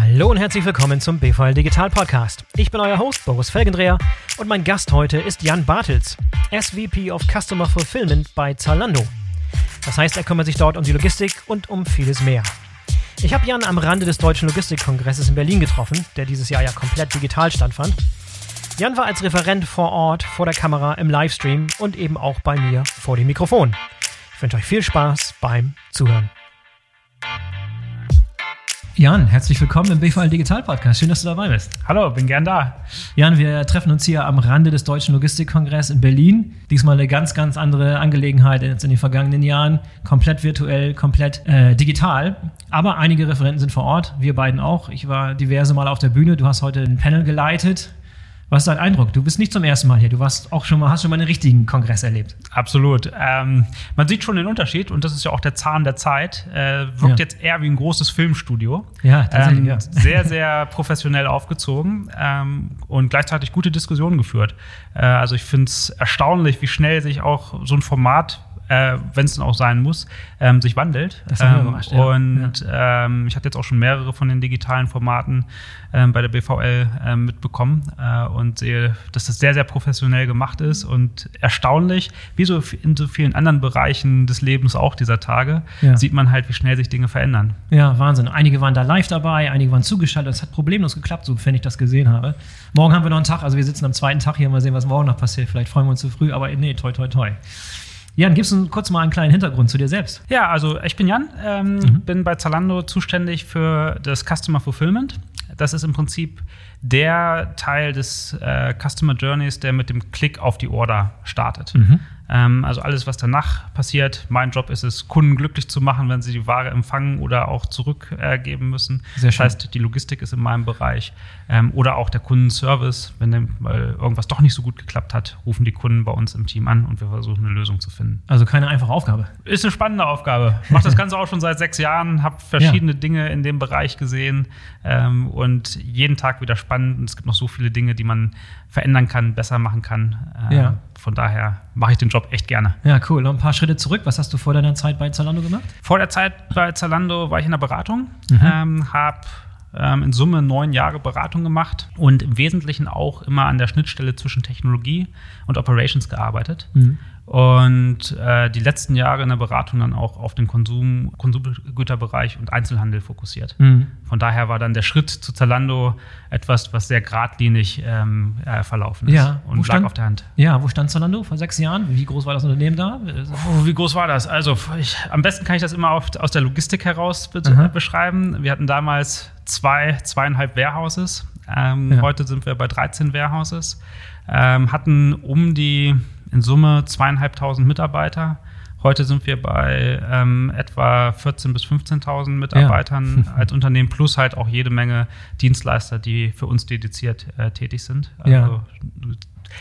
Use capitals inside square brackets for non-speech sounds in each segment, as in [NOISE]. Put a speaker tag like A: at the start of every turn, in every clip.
A: Hallo und herzlich willkommen zum BVL Digital Podcast. Ich bin euer Host Boris Felgendreher und mein Gast heute ist Jan Bartels, SVP of Customer Fulfillment bei Zalando. Das heißt, er kümmert sich dort um die Logistik und um vieles mehr. Ich habe Jan am Rande des Deutschen Logistikkongresses in Berlin getroffen, der dieses Jahr ja komplett digital stattfand. Jan war als Referent vor Ort, vor der Kamera, im Livestream und eben auch bei mir vor dem Mikrofon. Ich wünsche euch viel Spaß beim Zuhören. Jan, herzlich willkommen im BVL Digital Podcast. Schön, dass du dabei bist.
B: Hallo, bin gern da.
A: Jan, wir treffen uns hier am Rande des Deutschen Logistikkongresses in Berlin. Diesmal eine ganz, ganz andere Angelegenheit als in den vergangenen Jahren. Komplett virtuell, komplett äh, digital. Aber einige Referenten sind vor Ort, wir beiden auch. Ich war diverse Mal auf der Bühne. Du hast heute ein Panel geleitet. Was ist dein Eindruck? Du bist nicht zum ersten Mal hier. Du warst auch schon mal, hast schon mal einen richtigen Kongress erlebt.
B: Absolut. Ähm, man sieht schon den Unterschied und das ist ja auch der Zahn der Zeit. Äh, wirkt ja. jetzt eher wie ein großes Filmstudio.
A: Ja, tatsächlich. Ähm, ja. [LAUGHS]
B: Sehr, sehr professionell aufgezogen ähm, und gleichzeitig gute Diskussionen geführt. Äh, also ich finde es erstaunlich, wie schnell sich auch so ein Format äh, wenn es dann auch sein muss, ähm, sich wandelt.
A: Das ähm, überrascht, ja.
B: Und ja. Ähm, ich hatte jetzt auch schon mehrere von den digitalen Formaten ähm, bei der BVL ähm, mitbekommen äh, und sehe, dass das sehr, sehr professionell gemacht ist und erstaunlich, wie so in so vielen anderen Bereichen des Lebens auch dieser Tage, ja. sieht man halt, wie schnell sich Dinge verändern.
A: Ja, Wahnsinn. Einige waren da live dabei, einige waren zugeschaltet. Es hat problemlos geklappt, so wenn ich das gesehen habe. Morgen haben wir noch einen Tag, also wir sitzen am zweiten Tag hier, mal sehen, was morgen noch passiert. Vielleicht freuen wir uns zu früh, aber nee, toi, toi, toi. Jan, gibst du kurz mal einen kleinen Hintergrund zu dir selbst?
B: Ja, also ich bin Jan, ähm, mhm. bin bei Zalando zuständig für das Customer Fulfillment. Das ist im Prinzip der Teil des äh, Customer Journeys, der mit dem Klick auf die Order startet. Mhm. Ähm, also alles, was danach passiert. Mein Job ist es, Kunden glücklich zu machen, wenn sie die Ware empfangen oder auch zurückgeben äh, müssen.
A: Sehr schön.
B: Das heißt, die Logistik ist in meinem Bereich. Ähm, oder auch der Kundenservice. Wenn dem, irgendwas doch nicht so gut geklappt hat, rufen die Kunden bei uns im Team an und wir versuchen eine Lösung zu finden.
A: Also keine einfache Aufgabe.
B: Ist eine spannende Aufgabe. Mache das Ganze auch schon seit sechs Jahren, habe verschiedene ja. Dinge in dem Bereich gesehen ähm, und jeden Tag wieder spannend. Und es gibt noch so viele Dinge, die man verändern kann, besser machen kann.
A: Äh, ja.
B: Von daher mache ich den Job echt gerne.
A: Ja, cool. Noch ein paar Schritte zurück. Was hast du vor deiner Zeit bei Zalando gemacht?
B: Vor der Zeit bei Zalando war ich in der Beratung, mhm. ähm, habe ähm, in Summe neun Jahre Beratung gemacht und im Wesentlichen auch immer an der Schnittstelle zwischen Technologie und Operations gearbeitet. Mhm und äh, die letzten Jahre in der Beratung dann auch auf den Konsum, Konsumgüterbereich und Einzelhandel fokussiert. Mhm. Von daher war dann der Schritt zu Zalando etwas, was sehr geradlinig ähm, äh, verlaufen ist
A: ja,
B: und
A: stand,
B: lag auf der Hand.
A: Ja, wo stand Zalando vor sechs Jahren? Wie groß war das Unternehmen da?
B: Oh, wie groß war das? Also ich, am besten kann ich das immer auf, aus der Logistik heraus be mhm. beschreiben. Wir hatten damals zwei, zweieinhalb Warehouses. Ähm, ja. Heute sind wir bei 13 Warehouses. Ähm, hatten um die in Summe zweieinhalbtausend Mitarbeiter. Heute sind wir bei ähm, etwa 14.000 bis 15.000 Mitarbeitern ja. als Unternehmen plus halt auch jede Menge Dienstleister, die für uns dediziert äh, tätig sind.
A: Also ja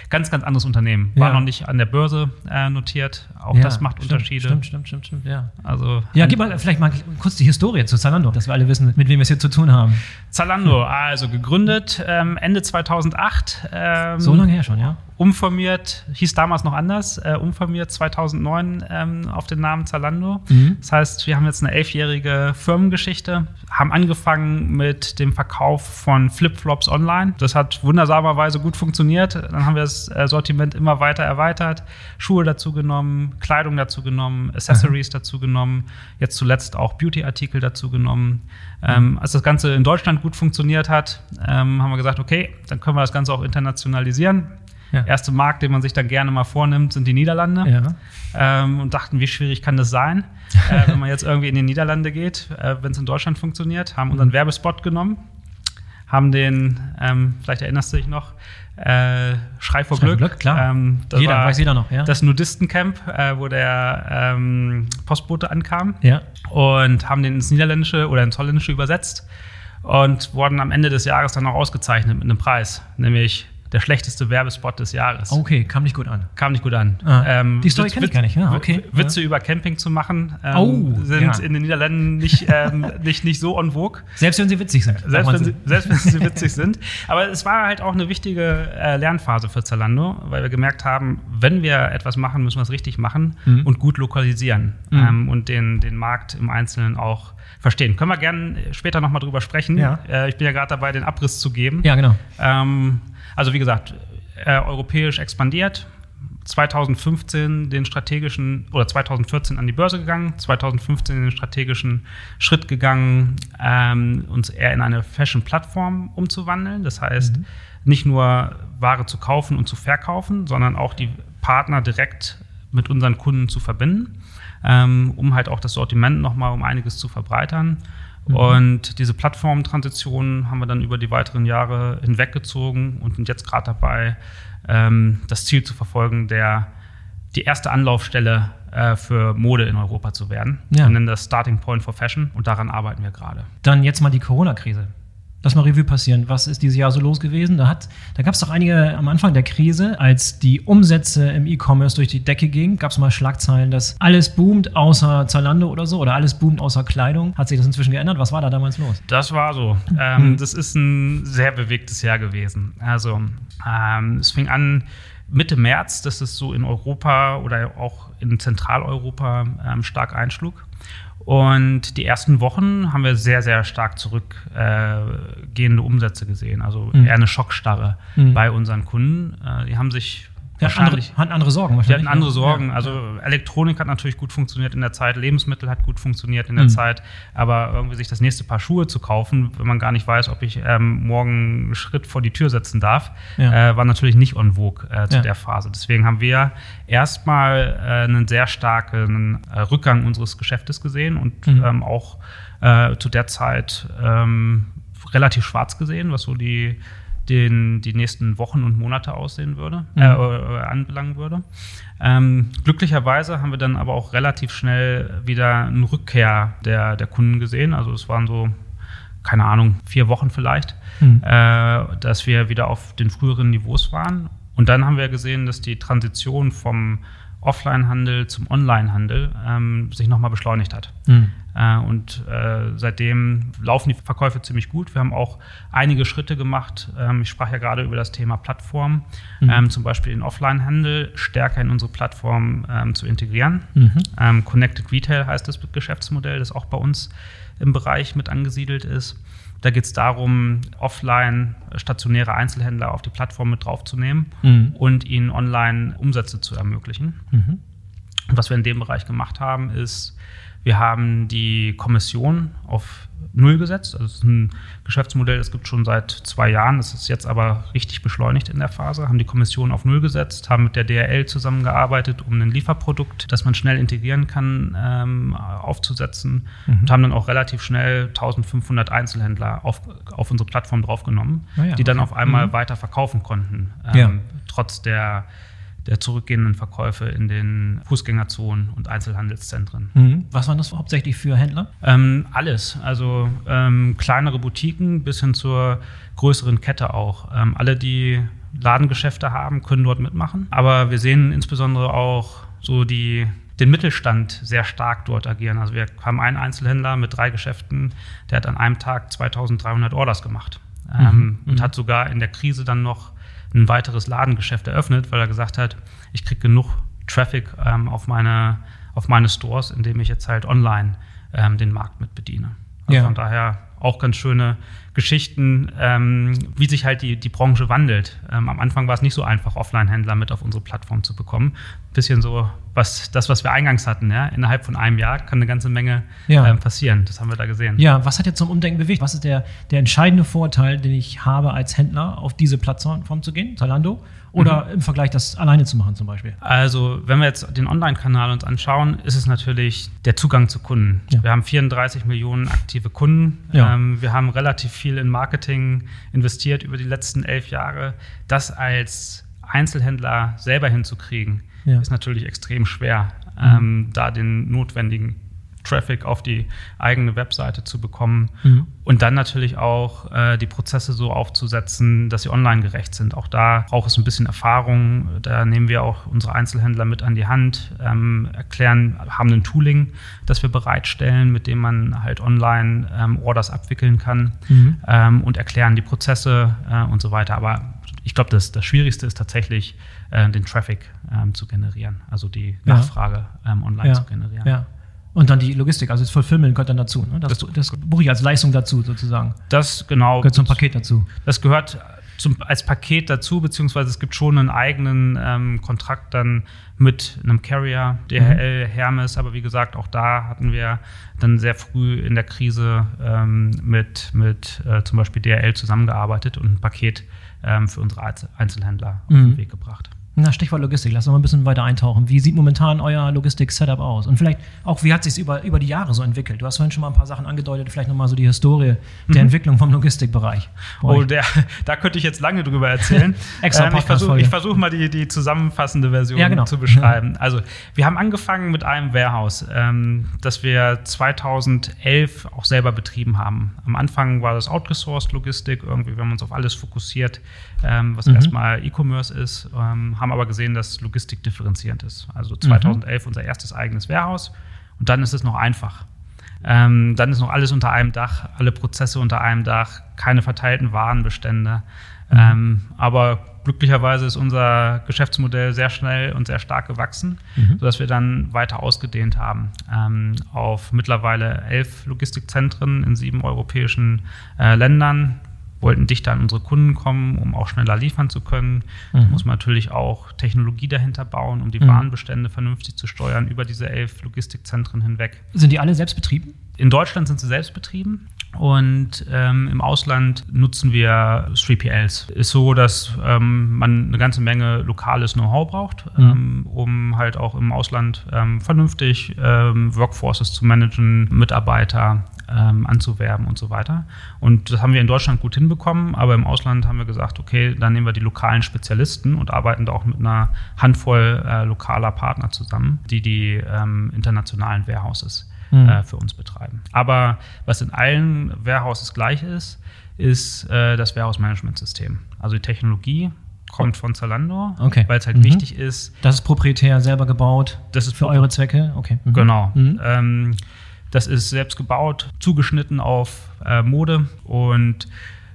B: ganz, ganz anderes Unternehmen. War ja. noch nicht an der Börse äh, notiert. Auch ja, das macht
A: stimmt,
B: Unterschiede.
A: Stimmt, stimmt, stimmt, stimmt, ja.
B: Also,
A: ja, gib mal vielleicht mal kurz die Historie zu Zalando, dass wir alle wissen, mit wem wir es hier zu tun haben.
B: Zalando, also gegründet ähm, Ende 2008. Ähm,
A: so lange her schon, ja.
B: Umformiert, hieß damals noch anders, äh, umformiert 2009 ähm, auf den Namen Zalando. Mhm. Das heißt, wir haben jetzt eine elfjährige Firmengeschichte, haben angefangen mit dem Verkauf von Flipflops online. Das hat wundersamerweise gut funktioniert. Dann haben wir das äh, Sortiment immer weiter erweitert, Schuhe dazu genommen, Kleidung dazu genommen, Accessories mhm. dazu genommen, jetzt zuletzt auch Beauty-Artikel dazu genommen. Ähm, als das Ganze in Deutschland gut funktioniert hat, ähm, haben wir gesagt, okay, dann können wir das Ganze auch internationalisieren. Ja. Erste Markt, den man sich dann gerne mal vornimmt, sind die Niederlande.
A: Ja.
B: Ähm, und dachten, wie schwierig kann das sein, [LAUGHS] äh, wenn man jetzt irgendwie in die Niederlande geht, äh, wenn es in Deutschland funktioniert. Haben unseren mhm. Werbespot genommen, haben den, ähm, vielleicht erinnerst du dich noch, äh, Schrei vor Schrei Glück. Glück
A: klar.
B: Ähm,
A: jeder, weiß jeder noch, ja.
B: Das Nudistencamp, äh, wo der ähm, Postbote ankam.
A: Ja.
B: Und haben den ins Niederländische oder ins Holländische übersetzt und wurden am Ende des Jahres dann auch ausgezeichnet mit einem Preis, nämlich der schlechteste Werbespot des Jahres.
A: Okay, kam nicht gut an.
B: Kam nicht gut an.
A: Ah, ähm, die Story kenne ich gar nicht. Ja, okay.
B: Witze ja. über Camping zu machen
A: ähm, oh,
B: sind ja. in den Niederlanden nicht, [LAUGHS] ähm, nicht, nicht so en vogue.
A: Selbst wenn sie witzig sind.
B: Selbst wenn sie, selbst wenn sie [LAUGHS] witzig sind. Aber es war halt auch eine wichtige äh, Lernphase für Zalando, weil wir gemerkt haben, wenn wir etwas machen, müssen wir es richtig machen mhm. und gut lokalisieren mhm. ähm, und den, den Markt im Einzelnen auch verstehen. Können wir gerne später nochmal drüber sprechen.
A: Ja.
B: Äh, ich bin ja gerade dabei, den Abriss zu geben.
A: Ja, genau.
B: Also wie gesagt, äh, europäisch expandiert. 2015 den strategischen oder 2014 an die Börse gegangen, 2015 den strategischen Schritt gegangen, ähm, uns eher in eine Fashion-Plattform umzuwandeln. Das heißt, mhm. nicht nur Ware zu kaufen und zu verkaufen, sondern auch die Partner direkt mit unseren Kunden zu verbinden, ähm, um halt auch das Sortiment nochmal um einiges zu verbreitern. Mhm. Und diese Plattformtransition haben wir dann über die weiteren Jahre hinweggezogen und sind jetzt gerade dabei, ähm, das Ziel zu verfolgen, der die erste Anlaufstelle äh, für Mode in Europa zu werden.
A: Ja.
B: Wir nennen das Starting Point for Fashion und daran arbeiten wir gerade.
A: Dann jetzt mal die Corona-Krise. Lass mal Revue passieren. Was ist dieses Jahr so los gewesen? Da, da gab es doch einige am Anfang der Krise, als die Umsätze im E-Commerce durch die Decke gingen, gab es mal Schlagzeilen, dass alles boomt außer Zalando oder so oder alles boomt außer Kleidung. Hat sich das inzwischen geändert? Was war da damals los?
B: Das war so. Ähm, mhm. Das ist ein sehr bewegtes Jahr gewesen. Also ähm, es fing an Mitte März, dass es so in Europa oder auch in Zentraleuropa ähm, stark einschlug. Und die ersten Wochen haben wir sehr, sehr stark zurückgehende äh, Umsätze gesehen. Also mhm. eher eine Schockstarre mhm. bei unseren Kunden. Äh, die haben sich
A: ja, wahrscheinlich. Andere, hatten andere Sorgen
B: wahrscheinlich. Die hatten andere Sorgen. Ja. Also Elektronik hat natürlich gut funktioniert in der Zeit, Lebensmittel hat gut funktioniert in der mhm. Zeit, aber irgendwie sich das nächste Paar Schuhe zu kaufen, wenn man gar nicht weiß, ob ich ähm, morgen einen Schritt vor die Tür setzen darf, ja. äh, war natürlich nicht en vogue äh, zu der Phase. Deswegen haben wir erstmal äh, einen sehr starken äh, Rückgang unseres Geschäftes gesehen und mhm. ähm, auch äh, zu der Zeit ähm, relativ schwarz gesehen, was so die den, die nächsten Wochen und Monate aussehen würde, mhm. äh, äh, anbelangen würde. Ähm, glücklicherweise haben wir dann aber auch relativ schnell wieder eine Rückkehr der, der Kunden gesehen. Also es waren so, keine Ahnung, vier Wochen vielleicht, mhm. äh, dass wir wieder auf den früheren Niveaus waren. Und dann haben wir gesehen, dass die Transition vom Offline-Handel zum Online-Handel ähm, sich nochmal beschleunigt hat. Mhm. Äh, und äh, seitdem laufen die Verkäufe ziemlich gut. Wir haben auch einige Schritte gemacht. Ähm, ich sprach ja gerade über das Thema Plattform, mhm. ähm, zum Beispiel den Offline-Handel stärker in unsere Plattform ähm, zu integrieren. Mhm. Connected Retail heißt das Geschäftsmodell, das auch bei uns im Bereich mit angesiedelt ist. Da geht es darum, offline stationäre Einzelhändler auf die Plattform mit draufzunehmen mhm. und ihnen online Umsätze zu ermöglichen. Mhm. Was wir in dem Bereich gemacht haben, ist, wir haben die Kommission auf Null gesetzt. Also das ist ein Geschäftsmodell, das gibt schon seit zwei Jahren. Das ist jetzt aber richtig beschleunigt in der Phase. Haben die Kommission auf Null gesetzt, haben mit der DRL zusammengearbeitet, um ein Lieferprodukt, das man schnell integrieren kann, ähm, aufzusetzen. Mhm. Und haben dann auch relativ schnell 1500 Einzelhändler auf, auf unsere Plattform draufgenommen, ah ja, die dann auf einmal mhm. weiter verkaufen konnten. Ähm, ja. Trotz der der zurückgehenden Verkäufe in den Fußgängerzonen und Einzelhandelszentren.
A: Mhm. Was waren das hauptsächlich für Händler?
B: Ähm, alles, also ähm, kleinere Boutiquen bis hin zur größeren Kette auch. Ähm, alle, die Ladengeschäfte haben, können dort mitmachen. Aber wir sehen insbesondere auch so die den Mittelstand sehr stark dort agieren. Also wir haben einen Einzelhändler mit drei Geschäften, der hat an einem Tag 2300 Orders gemacht ähm, mhm. und mhm. hat sogar in der Krise dann noch ein weiteres Ladengeschäft eröffnet, weil er gesagt hat, ich kriege genug Traffic ähm, auf, meine, auf meine Stores, indem ich jetzt halt online ähm, den Markt mit bediene. Also ja. Von daher auch ganz schöne Geschichten, ähm, wie sich halt die, die Branche wandelt. Ähm, am Anfang war es nicht so einfach, Offline-Händler mit auf unsere Plattform zu bekommen. Bisschen so was, das, was wir eingangs hatten. Ja? Innerhalb von einem Jahr kann eine ganze Menge ja. ähm, passieren. Das haben wir da gesehen.
A: Ja, was hat jetzt zum Umdenken bewegt? Was ist der, der entscheidende Vorteil, den ich habe als Händler, auf diese Plattform zu gehen, Zalando? Oder mhm. im Vergleich das alleine zu machen zum Beispiel?
B: Also, wenn wir jetzt den Online-Kanal uns anschauen, ist es natürlich der Zugang zu Kunden. Ja. Wir haben 34 Millionen aktive Kunden. Ja. Ähm, wir haben relativ viel in Marketing investiert über die letzten elf Jahre. Das als Einzelhändler selber hinzukriegen, ja. ist natürlich extrem schwer, mhm. ähm, da den notwendigen Traffic auf die eigene Webseite zu bekommen mhm. und dann natürlich auch äh, die Prozesse so aufzusetzen, dass sie online gerecht sind. Auch da braucht es ein bisschen Erfahrung. Da nehmen wir auch unsere Einzelhändler mit an die Hand, ähm, erklären, haben ein Tooling, das wir bereitstellen, mit dem man halt online ähm, Orders abwickeln kann mhm. ähm, und erklären die Prozesse äh, und so weiter. Aber ich glaube, das, das Schwierigste ist tatsächlich, äh, den Traffic ähm, zu generieren, also die Nachfrage ähm, online
A: ja.
B: zu generieren.
A: Ja. Und dann die Logistik, also das Fulfillment gehört dann dazu. Ne? Das, das, das buche ich als Leistung dazu sozusagen.
B: Das genau.
A: Gehört zum Paket dazu.
B: Das gehört zum, als Paket dazu, beziehungsweise es gibt schon einen eigenen ähm, Kontrakt dann mit einem Carrier, DHL, mhm. Hermes, aber wie gesagt, auch da hatten wir dann sehr früh in der Krise ähm, mit, mit äh, zum Beispiel DHL zusammengearbeitet und ein Paket ähm, für unsere Einzelhändler mhm. auf den Weg gebracht.
A: Na, Stichwort Logistik, lass uns mal ein bisschen weiter eintauchen. Wie sieht momentan euer Logistik-Setup aus? Und vielleicht auch, wie hat sich über, über die Jahre so entwickelt? Du hast vorhin schon mal ein paar Sachen angedeutet, vielleicht nochmal so die Historie mhm. der Entwicklung vom Logistikbereich.
B: Oh, der, da könnte ich jetzt lange drüber erzählen. [LAUGHS]
A: Extra ähm,
B: ich versuche versuch mal die, die zusammenfassende Version ja, genau. zu beschreiben. Also, wir haben angefangen mit einem Warehouse, ähm, das wir 2011 auch selber betrieben haben. Am Anfang war das outgesourced Logistik, irgendwie, wir haben uns auf alles fokussiert, ähm, was mhm. erstmal E-Commerce ist, ähm, haben aber gesehen, dass Logistik differenzierend ist. Also 2011 mhm. unser erstes eigenes Warehouse und dann ist es noch einfach. Ähm, dann ist noch alles unter einem Dach, alle Prozesse unter einem Dach, keine verteilten Warenbestände. Mhm. Ähm, aber glücklicherweise ist unser Geschäftsmodell sehr schnell und sehr stark gewachsen, mhm. sodass wir dann weiter ausgedehnt haben ähm, auf mittlerweile elf Logistikzentren in sieben europäischen äh, Ländern wollten dichter an unsere Kunden kommen, um auch schneller liefern zu können. Mhm. Da muss man natürlich auch Technologie dahinter bauen, um die mhm. Warenbestände vernünftig zu steuern über diese elf Logistikzentren hinweg.
A: Sind die alle selbst betrieben?
B: In Deutschland sind sie selbst betrieben. Und ähm, im Ausland nutzen wir 3PLs. Ist so, dass ähm, man eine ganze Menge lokales Know-how braucht, mhm. ähm, um halt auch im Ausland ähm, vernünftig ähm, Workforces zu managen, Mitarbeiter ähm, anzuwerben und so weiter. Und das haben wir in Deutschland gut hinbekommen, aber im Ausland haben wir gesagt, okay, dann nehmen wir die lokalen Spezialisten und arbeiten da auch mit einer Handvoll äh, lokaler Partner zusammen, die die ähm, internationalen Warehouses mhm. äh, für uns betreiben. Aber was in allen Warehouses gleich ist, ist äh, das Warehouse-Management-System. Also die Technologie kommt von Zalando,
A: okay.
B: weil es halt mhm. wichtig ist.
A: Das ist proprietär selber gebaut.
B: Das ist für eure Zwecke. Okay.
A: Mhm.
B: Genau. Mhm. Ähm, das ist selbst gebaut, zugeschnitten auf äh, Mode und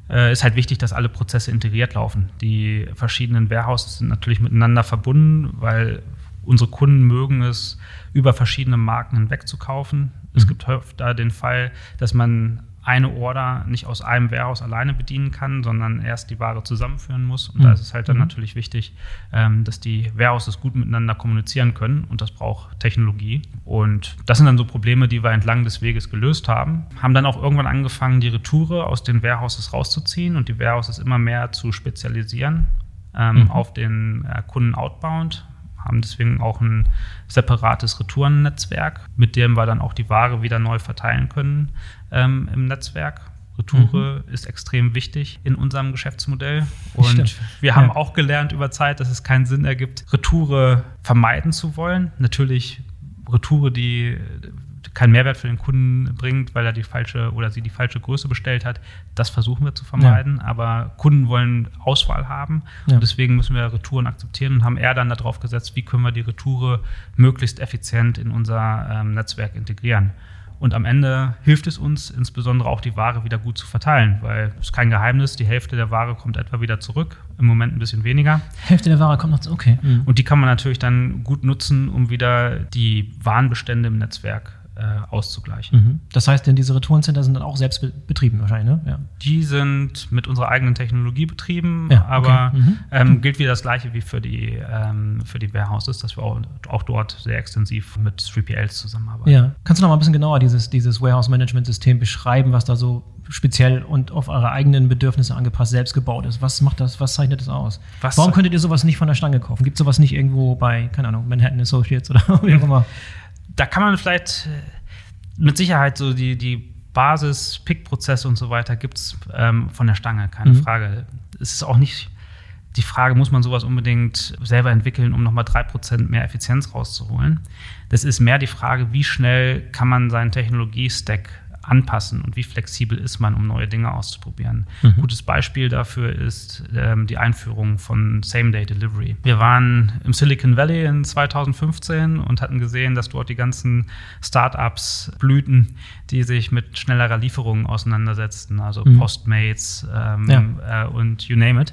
B: äh, ist halt wichtig, dass alle Prozesse integriert laufen. Die verschiedenen Warehouses sind natürlich miteinander verbunden, weil unsere Kunden mögen es, über verschiedene Marken hinweg zu kaufen. Mhm. Es gibt häufig da den Fall, dass man eine Order nicht aus einem Warehouse alleine bedienen kann, sondern erst die Ware zusammenführen muss. Und mhm. da ist es halt dann mhm. natürlich wichtig, ähm, dass die Warehouses gut miteinander kommunizieren können und das braucht Technologie. Und das sind dann so Probleme, die wir entlang des Weges gelöst haben. Haben dann auch irgendwann angefangen, die Retoure aus den Warehouses rauszuziehen und die Warehouses immer mehr zu spezialisieren ähm, mhm. auf den äh, Kunden outbound haben deswegen auch ein separates Retourennetzwerk, mit dem wir dann auch die Ware wieder neu verteilen können ähm, im Netzwerk. Retoure mhm. ist extrem wichtig in unserem Geschäftsmodell. Und Stimmt. wir haben ja. auch gelernt über Zeit, dass es keinen Sinn ergibt, Retoure vermeiden zu wollen. Natürlich Retoure, die keinen Mehrwert für den Kunden bringt, weil er die falsche oder sie die falsche Größe bestellt hat. Das versuchen wir zu vermeiden. Ja. Aber Kunden wollen Auswahl haben ja. und deswegen müssen wir Retouren akzeptieren und haben eher dann darauf gesetzt, wie können wir die Retoure möglichst effizient in unser ähm, Netzwerk integrieren. Und am Ende hilft es uns insbesondere auch die Ware wieder gut zu verteilen, weil es ist kein Geheimnis, die Hälfte der Ware kommt etwa wieder zurück, im Moment ein bisschen weniger.
A: Hälfte der Ware kommt noch zurück, okay.
B: Mhm. Und die kann man natürlich dann gut nutzen, um wieder die Warenbestände im Netzwerk äh, auszugleichen.
A: Mhm. Das heißt, denn diese Retourencenter sind dann auch selbst betrieben wahrscheinlich, ne?
B: Ja. Die sind mit unserer eigenen Technologie betrieben, ja, aber okay. mhm. ähm, gilt wieder das Gleiche wie für die, ähm, für die Warehouses, dass wir auch, auch, dort sehr extensiv mit 3PLs zusammenarbeiten.
A: Ja. Kannst du noch mal ein bisschen genauer dieses, dieses Warehouse-Management-System beschreiben, was da so speziell und auf eure eigenen Bedürfnisse angepasst selbst gebaut ist. Was macht das, was zeichnet das aus? Was Warum könntet ihr sowas nicht von der Stange kaufen? Gibt es sowas nicht irgendwo bei, keine Ahnung, Manhattan Associates oder [LAUGHS] wie auch immer?
B: Da kann man vielleicht äh, mit Sicherheit so die, die Basis-Pick-Prozesse und so weiter gibt es ähm, von der Stange, keine mhm. Frage. Es ist auch nicht die Frage, muss man sowas unbedingt selber entwickeln, um nochmal drei Prozent mehr Effizienz rauszuholen? Das ist mehr die Frage, wie schnell kann man seinen Technologie-Stack anpassen und wie flexibel ist man, um neue Dinge auszuprobieren. Mhm. Gutes Beispiel dafür ist ähm, die Einführung von Same-Day-Delivery. Wir waren im Silicon Valley in 2015 und hatten gesehen, dass dort die ganzen Startups blühten, die sich mit schnellerer Lieferung auseinandersetzten, also mhm. Postmates ähm, ja. äh, und you name it,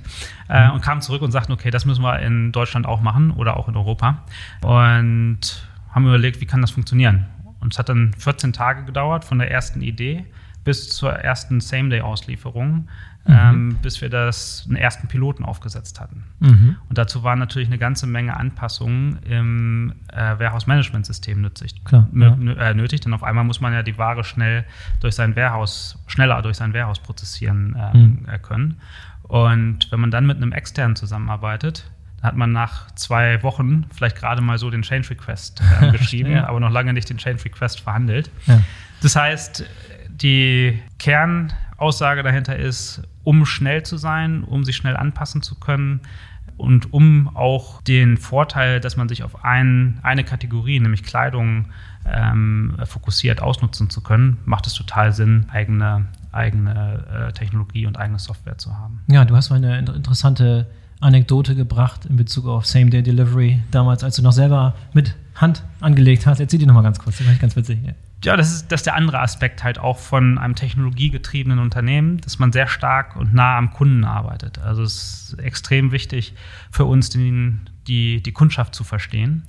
B: äh, mhm. und kamen zurück und sagten, okay, das müssen wir in Deutschland auch machen oder auch in Europa. Und haben überlegt, wie kann das funktionieren? Und es hat dann 14 Tage gedauert von der ersten Idee bis zur ersten Same-Day-Auslieferung, mhm. ähm, bis wir das einen ersten Piloten aufgesetzt hatten. Mhm. Und dazu waren natürlich eine ganze Menge Anpassungen im äh, Warehouse-Management-System nötig. Klar, ja. äh, nötig, denn auf einmal muss man ja die Ware schnell durch sein Warehouse, schneller durch sein Warehouse prozessieren äh, mhm. können. Und wenn man dann mit einem externen zusammenarbeitet, hat man nach zwei Wochen vielleicht gerade mal so den Change Request äh, [LAUGHS] geschrieben, ja. aber noch lange nicht den Change Request verhandelt. Ja. Das heißt, die Kernaussage dahinter ist, um schnell zu sein, um sich schnell anpassen zu können und um auch den Vorteil, dass man sich auf ein, eine Kategorie, nämlich Kleidung, ähm, fokussiert ausnutzen zu können, macht es total Sinn, eigene, eigene äh, Technologie und eigene Software zu haben.
A: Ja, du hast mal eine interessante Anekdote gebracht in Bezug auf Same-Day-Delivery, damals, als du noch selber mit Hand angelegt hast. Erzähl die nochmal ganz kurz, das fand ich ganz witzig.
B: Ja. Ja, das ist, das ist der andere Aspekt halt auch von einem technologiegetriebenen Unternehmen, dass man sehr stark und nah am Kunden arbeitet. Also es ist extrem wichtig für uns, den, die, die Kundschaft zu verstehen.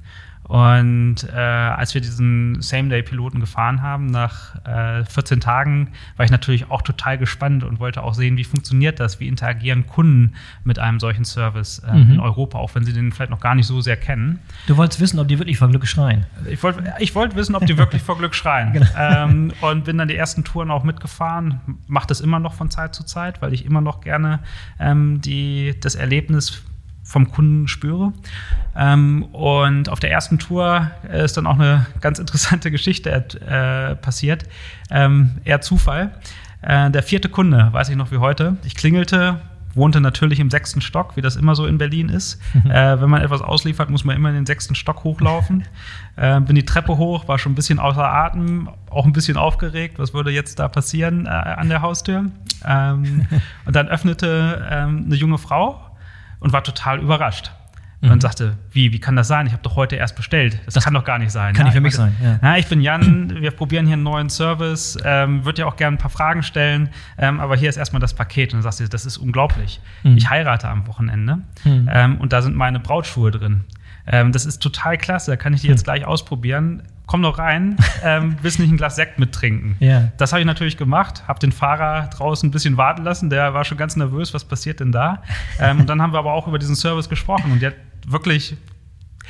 B: Und äh, als wir diesen Same-Day-Piloten gefahren haben, nach äh, 14 Tagen, war ich natürlich auch total gespannt und wollte auch sehen, wie funktioniert das, wie interagieren Kunden mit einem solchen Service äh, mhm. in Europa, auch wenn sie den vielleicht noch gar nicht so sehr kennen.
A: Du wolltest wissen, ob die wirklich vor Glück schreien.
B: Ich wollte ich wollt wissen, ob die wirklich vor Glück schreien. [LAUGHS] Genau. Ähm, und bin dann die ersten Touren auch mitgefahren, mache das immer noch von Zeit zu Zeit, weil ich immer noch gerne ähm, die, das Erlebnis vom Kunden spüre. Ähm, und auf der ersten Tour ist dann auch eine ganz interessante [LAUGHS] Geschichte äh, passiert. Ähm, eher Zufall. Äh, der vierte Kunde, weiß ich noch wie heute. Ich klingelte, wohnte natürlich im sechsten Stock, wie das immer so in Berlin ist. [LAUGHS] äh, wenn man etwas ausliefert, muss man immer in den sechsten Stock hochlaufen. Äh, bin die Treppe hoch, war schon ein bisschen außer Atem, auch ein bisschen aufgeregt. Was würde jetzt da passieren äh, an der Haustür? Ähm, [LAUGHS] und dann öffnete ähm, eine junge Frau und war total überrascht. Mhm. Und sagte, wie, wie kann das sein? Ich habe doch heute erst bestellt. Das, das, kann doch gar nicht sein.
A: Kann ja, nicht für mich sein.
B: Ja. Na, ich bin Jan, wir probieren hier einen neuen Service, ähm, würde ja auch gerne ein paar Fragen stellen, ähm, aber hier ist erstmal das Paket. Und dann sagst du, das ist unglaublich. Mhm. Ich heirate am Wochenende mhm. ähm, und da sind meine Brautschuhe drin. Ähm, das ist total klasse, da kann ich die jetzt gleich ausprobieren komm doch rein, ähm, willst nicht ein Glas Sekt mittrinken? Ja. Das habe ich natürlich gemacht, habe den Fahrer draußen ein bisschen warten lassen, der war schon ganz nervös, was passiert denn da? Ähm, und dann haben wir aber auch über diesen Service gesprochen und die hat wirklich.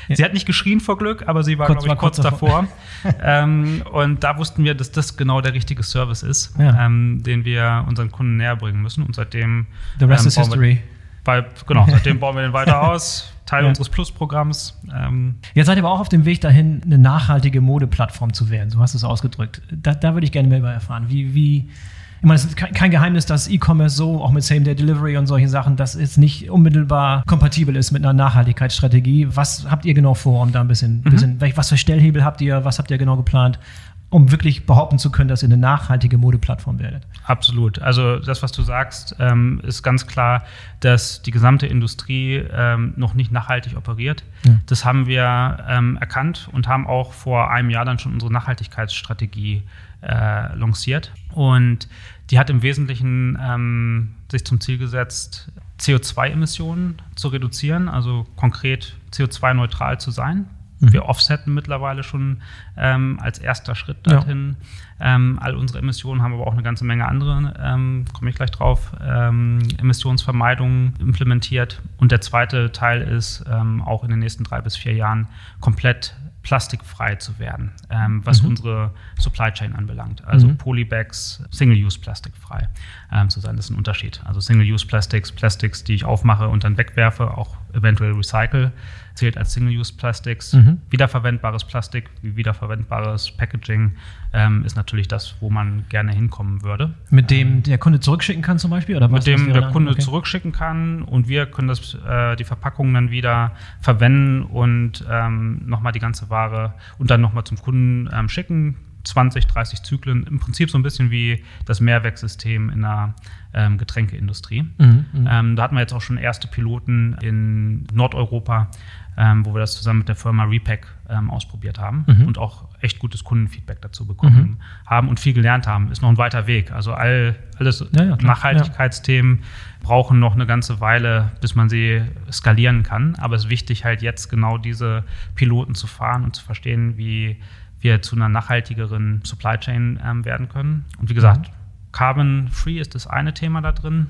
B: Sie hat nicht geschrien vor Glück, aber sie war, kurz, ich, kurz, kurz davor. [LAUGHS] ähm, und da wussten wir, dass das genau der richtige Service ist, ja. ähm, den wir unseren Kunden näher bringen müssen. Und seitdem.
A: The rest ähm, is history.
B: Weil, genau, seitdem bauen wir den weiter aus. Teil ja. unseres Plus-Programms.
A: Ähm. Jetzt seid ihr aber auch auf dem Weg dahin, eine nachhaltige Modeplattform zu werden. So hast du es ausgedrückt. Da, da würde ich gerne mehr über erfahren. Wie, wie, ich meine, es ist kein Geheimnis, dass E-Commerce so, auch mit Same-Day-Delivery und solchen Sachen, dass es nicht unmittelbar kompatibel ist mit einer Nachhaltigkeitsstrategie. Was habt ihr genau vor, um da ein bisschen, mhm. bisschen was für Stellhebel habt ihr, was habt ihr genau geplant, um wirklich behaupten zu können, dass ihr eine nachhaltige Modeplattform werdet.
B: Absolut. Also das, was du sagst, ähm, ist ganz klar, dass die gesamte Industrie ähm, noch nicht nachhaltig operiert. Ja. Das haben wir ähm, erkannt und haben auch vor einem Jahr dann schon unsere Nachhaltigkeitsstrategie äh, lanciert. Und die hat im Wesentlichen ähm, sich zum Ziel gesetzt, CO2-Emissionen zu reduzieren, also konkret CO2-neutral zu sein. Mhm. Wir offsetten mittlerweile schon ähm, als erster Schritt dorthin. Ja. Ähm, all unsere Emissionen haben aber auch eine ganze Menge andere, ähm, komme ich gleich drauf, ähm, Emissionsvermeidung implementiert. Und der zweite Teil ist, ähm, auch in den nächsten drei bis vier Jahren komplett plastikfrei zu werden, ähm, was mhm. unsere Supply Chain anbelangt. Also mhm. Polybags, Single-Use-plastikfrei ähm, zu sein, das ist ein Unterschied. Also Single-Use-Plastics, Plastics, die ich aufmache und dann wegwerfe, auch eventuell recycle, zählt als Single-Use-Plastics. Mhm. Wiederverwendbares Plastik, wie wiederverwendbares Packaging ähm, ist natürlich das, wo man gerne hinkommen würde.
A: Mit dem ähm, der Kunde zurückschicken kann zum Beispiel?
B: Oder was, mit dem der Kunde okay. zurückschicken kann und wir können das, äh, die Verpackung dann wieder verwenden und ähm, nochmal die ganze Ware und dann nochmal zum Kunden ähm, schicken 20, 30 Zyklen, im Prinzip so ein bisschen wie das Mehrwegsystem in der ähm, Getränkeindustrie. Mhm, mhm, ähm, da hatten wir jetzt auch schon erste Piloten in Nordeuropa, ähm, wo wir das zusammen mit der Firma Repack ähm, ausprobiert haben mhm. und auch echt gutes Kundenfeedback dazu bekommen mhm. haben und viel gelernt haben. Ist noch ein weiter Weg. Also all, alles ja, ja, Nachhaltigkeitsthemen ja. brauchen noch eine ganze Weile, bis man sie skalieren kann. Aber es ist wichtig, halt jetzt genau diese Piloten zu fahren und zu verstehen, wie wir zu einer nachhaltigeren Supply Chain ähm, werden können. Und wie gesagt, mhm. Carbon Free ist das eine Thema da drin.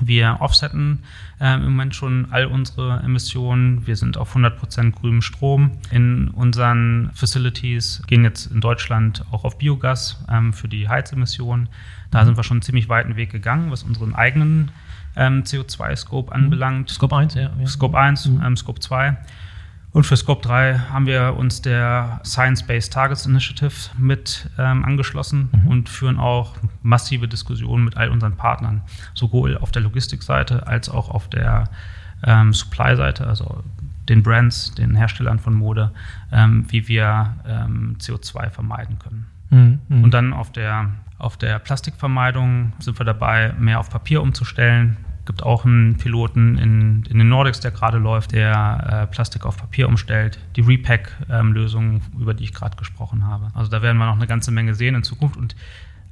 B: Wir offsetten äh, im Moment schon all unsere Emissionen. Wir sind auf 100% grünem Strom in unseren Facilities, gehen jetzt in Deutschland auch auf Biogas ähm, für die Heizemissionen. Da sind wir schon einen ziemlich weiten Weg gegangen, was unseren eigenen ähm, CO2-Scope mhm. anbelangt.
A: Scope 1, ja.
B: ja. Scope 1, mhm. ähm, Scope 2. Und für Scope 3 haben wir uns der Science-Based Targets Initiative mit ähm, angeschlossen mhm. und führen auch massive Diskussionen mit all unseren Partnern, sowohl auf der Logistikseite als auch auf der ähm, Supply-Seite, also den Brands, den Herstellern von Mode, ähm, wie wir ähm, CO2 vermeiden können. Mhm. mhm. Und dann auf der, auf der Plastikvermeidung sind wir dabei, mehr auf Papier umzustellen gibt auch einen Piloten in, in den Nordics, der gerade läuft, der äh, Plastik auf Papier umstellt. Die Repack-Lösung, ähm, über die ich gerade gesprochen habe. Also da werden wir noch eine ganze Menge sehen in Zukunft. Und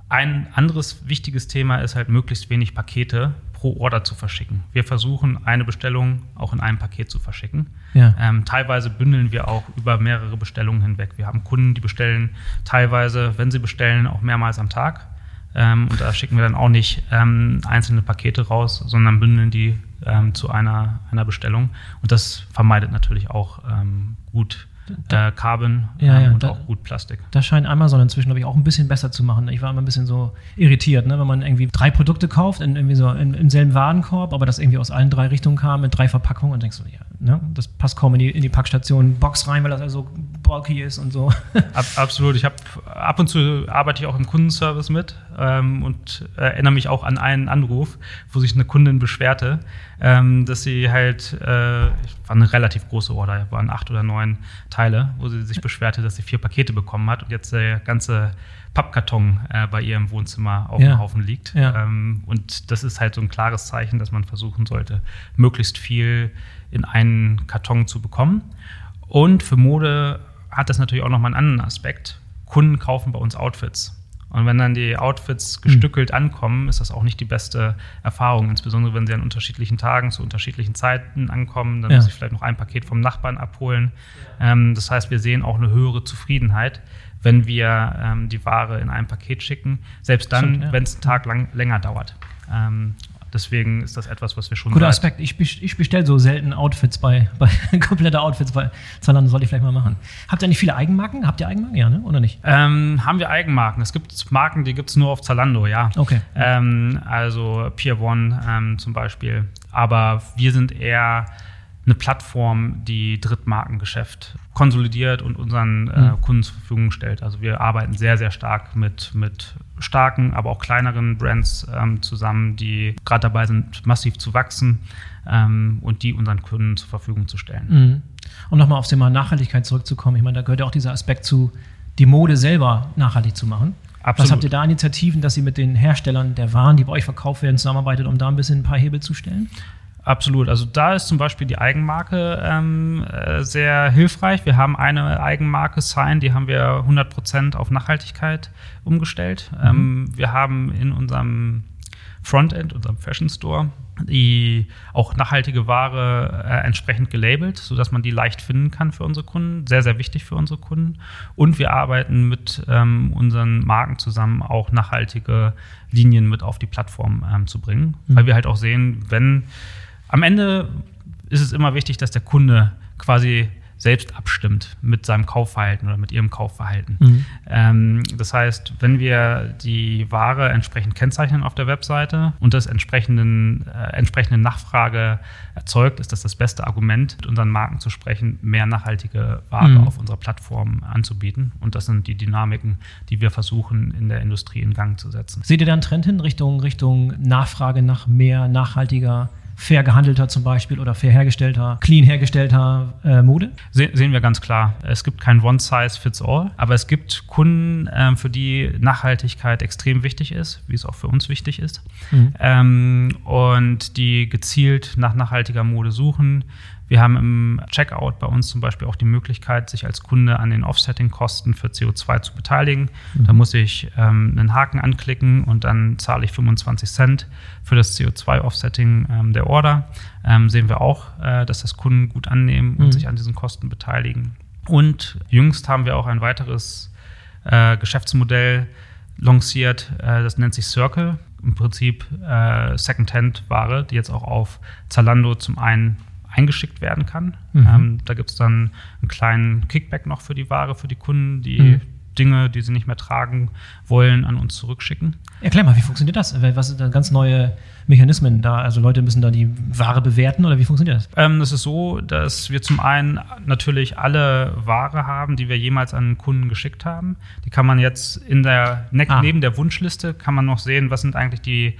B: ein anderes wichtiges Thema ist halt, möglichst wenig Pakete pro Order zu verschicken. Wir versuchen, eine Bestellung auch in einem Paket zu verschicken. Ja. Ähm, teilweise bündeln wir auch über mehrere Bestellungen hinweg. Wir haben Kunden, die bestellen teilweise, wenn sie bestellen, auch mehrmals am Tag. Ähm, und da schicken wir dann auch nicht ähm, einzelne Pakete raus, sondern bündeln die ähm, zu einer, einer Bestellung. Und das vermeidet natürlich auch ähm, gut äh, Carbon
A: ja, ja,
B: ähm, und
A: da,
B: auch gut Plastik.
A: Das scheint Amazon inzwischen, glaube ich, auch ein bisschen besser zu machen. Ich war immer ein bisschen so irritiert, ne? wenn man irgendwie drei Produkte kauft, in, irgendwie so in, im selben Warenkorb, aber das irgendwie aus allen drei Richtungen kam mit drei Verpackungen und denkst du, ja, ne? das passt kaum in die, in die Packstation Box rein, weil das also bulky ist und so. [LAUGHS]
B: Ab, absolut. Ich habe ab und zu arbeite ich auch im Kundenservice mit ähm, und äh, erinnere mich auch an einen Anruf, wo sich eine Kundin beschwerte, ähm, dass sie halt, äh, war eine relativ große Order, waren acht oder neun Teile, wo sie sich beschwerte, dass sie vier Pakete bekommen hat und jetzt der ganze Pappkarton äh, bei ihr im Wohnzimmer auf ja. dem Haufen liegt. Ja. Ähm, und das ist halt so ein klares Zeichen, dass man versuchen sollte, möglichst viel in einen Karton zu bekommen. Und für Mode hat das natürlich auch nochmal einen anderen Aspekt. Kunden kaufen bei uns Outfits. Und wenn dann die Outfits gestückelt mhm. ankommen, ist das auch nicht die beste Erfahrung. Insbesondere wenn sie an unterschiedlichen Tagen zu unterschiedlichen Zeiten ankommen, dann ja. muss ich vielleicht noch ein Paket vom Nachbarn abholen. Ähm, das heißt, wir sehen auch eine höhere Zufriedenheit, wenn wir ähm, die Ware in einem Paket schicken, selbst dann, ja. wenn es einen Tag lang länger dauert. Ähm, Deswegen ist das etwas, was wir schon.
A: Guter Aspekt. Ich, ich bestelle so selten Outfits bei, [LAUGHS] bei komplette Outfits bei Zalando, soll ich vielleicht mal machen. Habt ihr nicht viele Eigenmarken? Habt ihr Eigenmarken? Ja, ne? oder nicht?
B: Ähm, haben wir Eigenmarken. Es gibt Marken, die gibt es nur auf Zalando, ja.
A: Okay.
B: Ähm, also Pier One ähm, zum Beispiel. Aber wir sind eher eine Plattform, die Drittmarkengeschäft konsolidiert und unseren äh, mhm. Kunden zur Verfügung stellt. Also wir arbeiten sehr, sehr stark mit, mit starken, aber auch kleineren Brands ähm, zusammen, die gerade dabei sind, massiv zu wachsen ähm, und die unseren Kunden zur Verfügung zu stellen.
A: Mhm. Um nochmal aufs Thema Nachhaltigkeit zurückzukommen, ich meine, da gehört ja auch dieser Aspekt zu, die Mode selber nachhaltig zu machen. Absolut. Was habt ihr da Initiativen, dass ihr mit den Herstellern der Waren, die bei euch verkauft werden, zusammenarbeitet, um da ein bisschen ein paar Hebel zu stellen?
B: Absolut. Also da ist zum Beispiel die Eigenmarke ähm, äh, sehr hilfreich. Wir haben eine Eigenmarke Sign, die haben wir 100% auf Nachhaltigkeit umgestellt. Mhm. Ähm, wir haben in unserem Frontend, unserem Fashion Store, die auch nachhaltige Ware äh, entsprechend gelabelt, sodass man die leicht finden kann für unsere Kunden. Sehr, sehr wichtig für unsere Kunden. Und wir arbeiten mit ähm, unseren Marken zusammen, auch nachhaltige Linien mit auf die Plattform ähm, zu bringen, mhm. weil wir halt auch sehen, wenn am Ende ist es immer wichtig, dass der Kunde quasi selbst abstimmt mit seinem Kaufverhalten oder mit ihrem Kaufverhalten. Mhm. Ähm, das heißt, wenn wir die Ware entsprechend kennzeichnen auf der Webseite und das entsprechenden, äh, entsprechende Nachfrage erzeugt, ist das das beste Argument, mit unseren Marken zu sprechen, mehr nachhaltige Ware mhm. auf unserer Plattform anzubieten. Und das sind die Dynamiken, die wir versuchen in der Industrie in Gang zu setzen.
A: Seht ihr da einen Trend hin Richtung, Richtung Nachfrage nach mehr nachhaltiger fair gehandelter zum Beispiel oder fair hergestellter, clean hergestellter äh, Mode?
B: Se sehen wir ganz klar. Es gibt kein One-Size-Fits-All, aber es gibt Kunden, ähm, für die Nachhaltigkeit extrem wichtig ist, wie es auch für uns wichtig ist, mhm. ähm, und die gezielt nach nachhaltiger Mode suchen. Wir haben im Checkout bei uns zum Beispiel auch die Möglichkeit, sich als Kunde an den Offsetting-Kosten für CO2 zu beteiligen. Mhm. Da muss ich ähm, einen Haken anklicken und dann zahle ich 25 Cent für das CO2-Offsetting ähm, der Order. Ähm, sehen wir auch, äh, dass das Kunden gut annehmen und mhm. sich an diesen Kosten beteiligen. Und jüngst haben wir auch ein weiteres äh, Geschäftsmodell lanciert, äh, das nennt sich Circle. Im Prinzip äh, Secondhand-Ware, die jetzt auch auf Zalando zum einen eingeschickt werden kann. Mhm. Ähm, da gibt es dann einen kleinen Kickback noch für die Ware, für die Kunden, die mhm. Dinge, die sie nicht mehr tragen wollen, an uns zurückschicken.
A: Erklär mal, wie funktioniert das? Was sind da ganz neue Mechanismen da? Also Leute müssen da die Ware bewerten oder wie funktioniert das?
B: Ähm, das ist so, dass wir zum einen natürlich alle Ware haben, die wir jemals an Kunden geschickt haben. Die kann man jetzt in der ah. neben der Wunschliste kann man noch sehen, was sind eigentlich die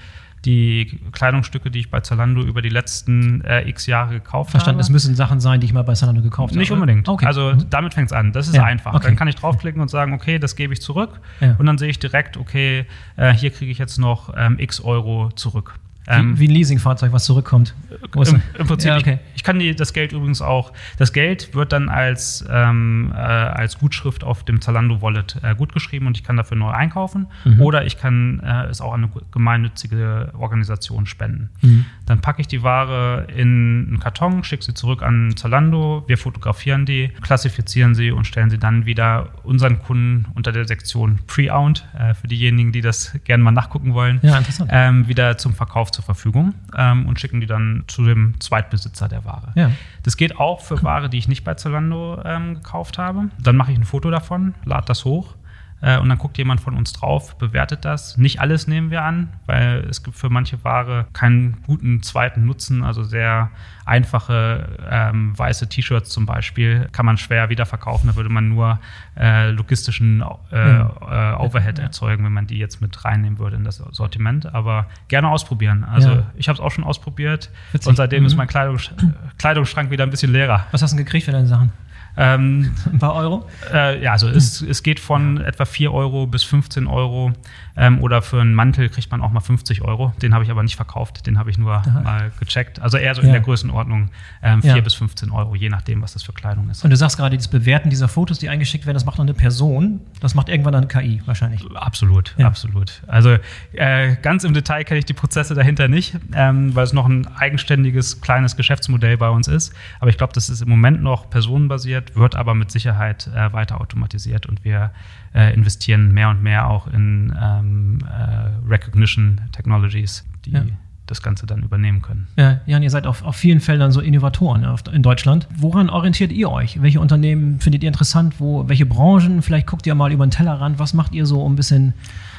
B: die Kleidungsstücke, die ich bei Zalando über die letzten äh, x Jahre gekauft
A: Verstanden,
B: habe.
A: es müssen Sachen sein, die ich mal bei Zalando gekauft
B: habe. Nicht unbedingt. Okay. Also mhm. damit fängt es an. Das ist ja. einfach. Okay. Dann kann ich draufklicken und sagen, okay, das gebe ich zurück. Ja. Und dann sehe ich direkt, okay, äh, hier kriege ich jetzt noch ähm, x Euro zurück.
A: Ähm, wie, ein Leasingfahrzeug, was zurückkommt.
B: Im, Im, Prinzip, ja, okay. ich, ich, kann die, das Geld übrigens auch, das Geld wird dann als, ähm, äh, als Gutschrift auf dem Zalando Wallet äh, gutgeschrieben und ich kann dafür neu einkaufen mhm. oder ich kann äh, es auch an eine gemeinnützige Organisation spenden. Mhm. Dann packe ich die Ware in einen Karton, schicke sie zurück an Zalando, wir fotografieren die, klassifizieren sie und stellen sie dann wieder unseren Kunden unter der Sektion Pre-Owned, äh, für diejenigen, die das gerne mal nachgucken wollen, ja, ähm, wieder zum Verkauf zur Verfügung ähm, und schicken die dann zu dem Zweitbesitzer der Ware. Ja. Das geht auch für Ware, die ich nicht bei Zalando ähm, gekauft habe. Dann mache ich ein Foto davon, lade das hoch äh, und dann guckt jemand von uns drauf, bewertet das. Nicht alles nehmen wir an, weil es gibt für manche Ware keinen guten zweiten Nutzen. Also sehr einfache ähm, weiße T-Shirts zum Beispiel kann man schwer wiederverkaufen. Da würde man nur äh, logistischen äh, ja. äh, Overhead ja. erzeugen, wenn man die jetzt mit reinnehmen würde in das Sortiment. Aber gerne ausprobieren. Also ja. ich habe es auch schon ausprobiert Witzig. und seitdem mhm. ist mein Kleidungs Kleidungsschrank wieder ein bisschen leerer.
A: Was hast du denn gekriegt für deine Sachen? Ähm, Ein paar Euro?
B: Äh, ja, also es, es geht von etwa 4 Euro bis 15 Euro. Ähm, oder für einen Mantel kriegt man auch mal 50 Euro. Den habe ich aber nicht verkauft, den habe ich nur Aha. mal gecheckt. Also eher so ja. in der Größenordnung ähm, 4 ja. bis 15 Euro, je nachdem, was das für Kleidung ist.
A: Und du sagst gerade, das Bewerten dieser Fotos, die eingeschickt werden, das macht noch eine Person. Das macht irgendwann eine KI wahrscheinlich.
B: Absolut, absolut. Also äh, ganz im Detail kenne ich die Prozesse dahinter nicht, ähm, weil es noch ein eigenständiges kleines Geschäftsmodell bei uns ist. Aber ich glaube, das ist im Moment noch personenbasiert, wird aber mit Sicherheit äh, weiter automatisiert und wir äh, investieren mehr und mehr auch in ähm, äh, Recognition Technologies, die ja. das Ganze dann übernehmen können.
A: Ja, Jan, ihr seid auf, auf vielen Feldern so Innovatoren in Deutschland. Woran orientiert ihr euch? Welche Unternehmen findet ihr interessant? Wo, welche Branchen? Vielleicht guckt ihr mal über den Tellerrand. Was macht ihr so, um ein bisschen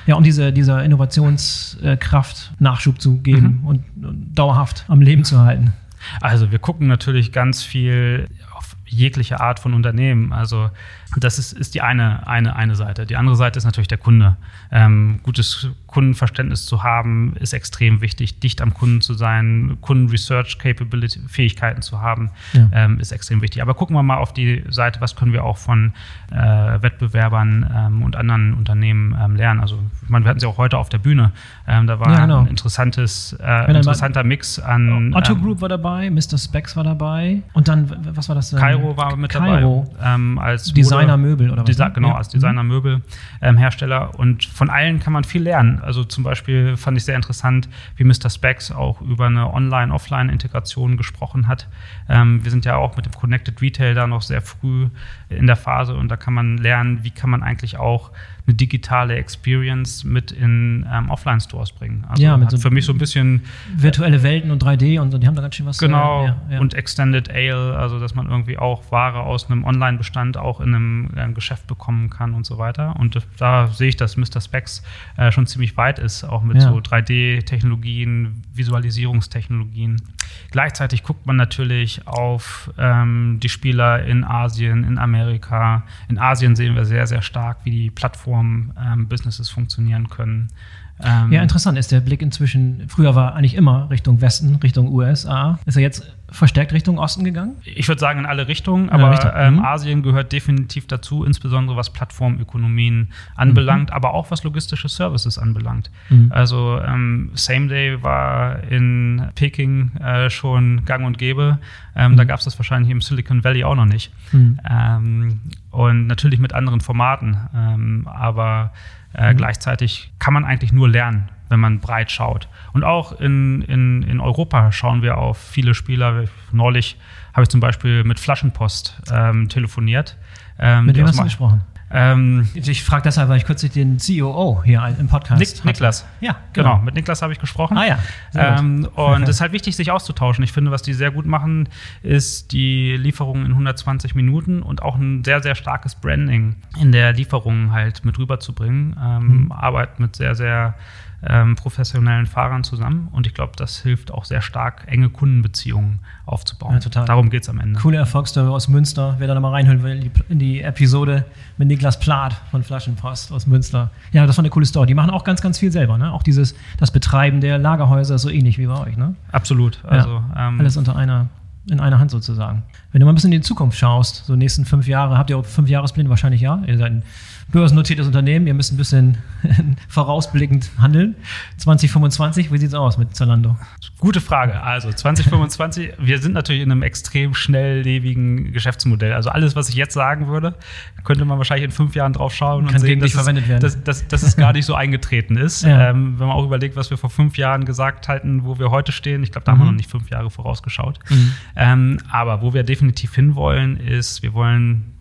A: ja, um diese, dieser Innovationskraft Nachschub zu geben mhm. und, und dauerhaft am Leben zu halten?
B: Also wir gucken natürlich ganz viel jegliche Art von Unternehmen. Also das ist, ist die eine, eine, eine Seite. Die andere Seite ist natürlich der Kunde. Ähm, gutes Kundenverständnis zu haben, ist extrem wichtig. Dicht am Kunden zu sein, Kunden-Research-Capability-Fähigkeiten zu haben, ja. ähm, ist extrem wichtig. Aber gucken wir mal auf die Seite, was können wir auch von äh, Wettbewerbern ähm, und anderen Unternehmen ähm, lernen. Also, ich meine, wir hatten sie auch heute auf der Bühne. Ähm, da war ja, genau. ein interessantes, äh, interessanter Mix an.
A: Otto ähm, Group war dabei, Mr. Specs war dabei und dann, was war das?
B: Cairo war mit
A: Cairo.
B: dabei. als
A: Designermöbel oder was?
B: Desi genau, ja. als Designermöbelhersteller. und von allen kann man viel lernen. Also zum Beispiel fand ich sehr interessant, wie Mr. Specs auch über eine Online-Offline-Integration gesprochen hat. Ähm, wir sind ja auch mit dem Connected Retail da noch sehr früh in der Phase und da kann man lernen, wie kann man eigentlich auch eine digitale Experience mit in ähm, Offline-Stores bringen.
A: Also ja, mit so für mich so ein bisschen virtuelle Welten und 3D und so, die haben da ganz schön was.
B: Genau. Äh, ja, ja. Und Extended Ale, also dass man irgendwie auch Ware aus einem Online-Bestand auch in einem äh, Geschäft bekommen kann und so weiter. Und da sehe ich, dass Mr. Specs äh, schon ziemlich weit ist, auch mit ja. so 3D-Technologien, Visualisierungstechnologien. Gleichzeitig guckt man natürlich auf ähm, die Spieler in Asien, in Amerika. In Asien sehen wir sehr, sehr stark, wie die Plattform-Businesses ähm, funktionieren können.
A: Ähm, ja, interessant ist der Blick inzwischen. Früher war eigentlich immer Richtung Westen, Richtung USA. Ist er jetzt verstärkt Richtung Osten gegangen?
B: Ich würde sagen in alle Richtungen, aber Richtung. ähm, mhm. Asien gehört definitiv dazu, insbesondere was Plattformökonomien anbelangt, mhm. aber auch was logistische Services anbelangt. Mhm. Also ähm, Same Day war in Peking äh, schon gang und gäbe. Ähm, da mhm. gab es das wahrscheinlich im Silicon Valley auch noch nicht. Mhm. Ähm, und natürlich mit anderen Formaten, ähm, aber äh, mhm. Gleichzeitig kann man eigentlich nur lernen, wenn man breit schaut. Und auch in, in, in Europa schauen wir auf viele Spieler. Neulich habe ich zum Beispiel mit Flaschenpost ähm, telefoniert.
A: Ähm, mit wem hast du gesprochen? Ähm, ich frage deshalb, weil ich kürzlich den COO hier im Podcast
B: Nik Niklas. Ja, genau. genau. Mit Niklas habe ich gesprochen.
A: Ah ja.
B: Ähm, [LAUGHS] und es ist halt wichtig, sich auszutauschen. Ich finde, was die sehr gut machen, ist die Lieferung in 120 Minuten und auch ein sehr, sehr starkes Branding in der Lieferung halt mit rüberzubringen. Ähm, mhm. Arbeit mit sehr, sehr ähm, professionellen Fahrern zusammen. Und ich glaube, das hilft auch sehr stark, enge Kundenbeziehungen aufzubauen. Ja,
A: total.
B: Darum geht es am Ende.
A: Coole Erfolgsstory aus Münster. Wer da nochmal reinhören will in die Episode mit Niklas Plath von Flaschenpost aus Münster. Ja, das war eine coole Story. Die machen auch ganz, ganz viel selber. Ne? Auch dieses, das Betreiben der Lagerhäuser ist so ähnlich wie bei euch. Ne?
B: Absolut.
A: Also, ja, ähm, alles unter einer in einer Hand sozusagen. Wenn du mal ein bisschen in die Zukunft schaust, so die nächsten fünf Jahre, habt ihr auch fünf Jahrespläne wahrscheinlich ja? Ihr seid ein börsennotiertes Unternehmen, ihr müsst ein bisschen [LAUGHS] vorausblickend handeln. 2025, wie sieht es aus mit Zalando?
B: Gute Frage. Also 2025, [LAUGHS] wir sind natürlich in einem extrem schnelllebigen Geschäftsmodell. Also alles, was ich jetzt sagen würde, könnte man wahrscheinlich in fünf Jahren drauf schauen
A: Kann und sehen, dass, werden.
B: Dass, dass, dass es gar nicht so eingetreten ist. Ja. Ähm, wenn man auch überlegt, was wir vor fünf Jahren gesagt hatten, wo wir heute stehen. Ich glaube, da mhm. haben wir mhm. noch nicht fünf Jahre vorausgeschaut. Mhm. Ähm, aber wo wir definitiv hinwollen, ist, wir wollen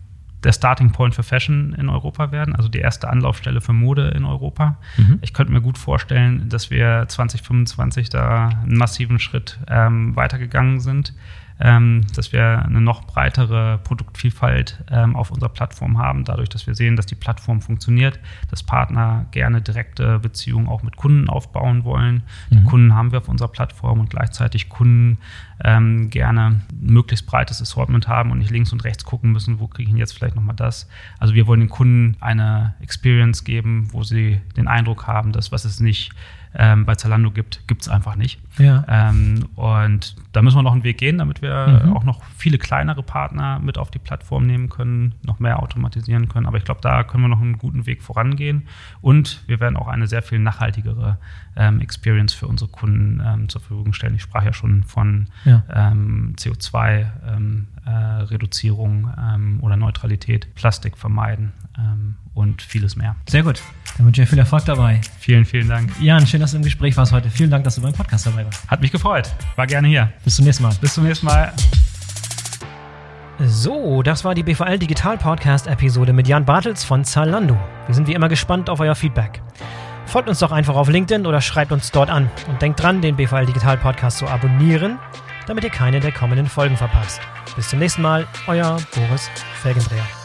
B: der Starting Point für Fashion in Europa werden, also die erste Anlaufstelle für Mode in Europa. Mhm. Ich könnte mir gut vorstellen, dass wir 2025 da einen massiven Schritt ähm, weitergegangen sind ähm, dass wir eine noch breitere Produktvielfalt ähm, auf unserer Plattform haben, dadurch, dass wir sehen, dass die Plattform funktioniert, dass Partner gerne direkte Beziehungen auch mit Kunden aufbauen wollen. Mhm. Die Kunden haben wir auf unserer Plattform und gleichzeitig Kunden ähm, gerne ein möglichst breites Assortment haben und nicht links und rechts gucken müssen, wo kriege ich jetzt vielleicht nochmal das. Also wir wollen den Kunden eine Experience geben, wo sie den Eindruck haben, dass was es nicht ähm, bei Zalando gibt, gibt es einfach nicht. Ja. Ähm, und da müssen wir noch einen Weg gehen, damit wir mhm. auch noch viele kleinere Partner mit auf die Plattform nehmen können, noch mehr automatisieren können. Aber ich glaube, da können wir noch einen guten Weg vorangehen. Und wir werden auch eine sehr viel nachhaltigere ähm, Experience für unsere Kunden ähm, zur Verfügung stellen. Ich sprach ja schon von ja. Ähm, CO2-Reduzierung ähm, ähm, oder Neutralität, Plastik vermeiden und vieles mehr.
A: Sehr gut. Dann wünsche ich viel Erfolg dabei.
B: Vielen, vielen Dank.
A: Jan, schön, dass du im Gespräch warst heute. Vielen Dank, dass du beim Podcast dabei warst.
B: Hat mich gefreut. War gerne hier.
A: Bis zum nächsten Mal.
B: Bis zum nächsten Mal.
A: So, das war die BVL Digital Podcast Episode mit Jan Bartels von Zalando. Wir sind wie immer gespannt auf euer Feedback. Folgt uns doch einfach auf LinkedIn oder schreibt uns dort an. Und denkt dran, den BVL Digital Podcast zu abonnieren, damit ihr keine der kommenden Folgen verpasst. Bis zum nächsten Mal, euer Boris Felgendreher.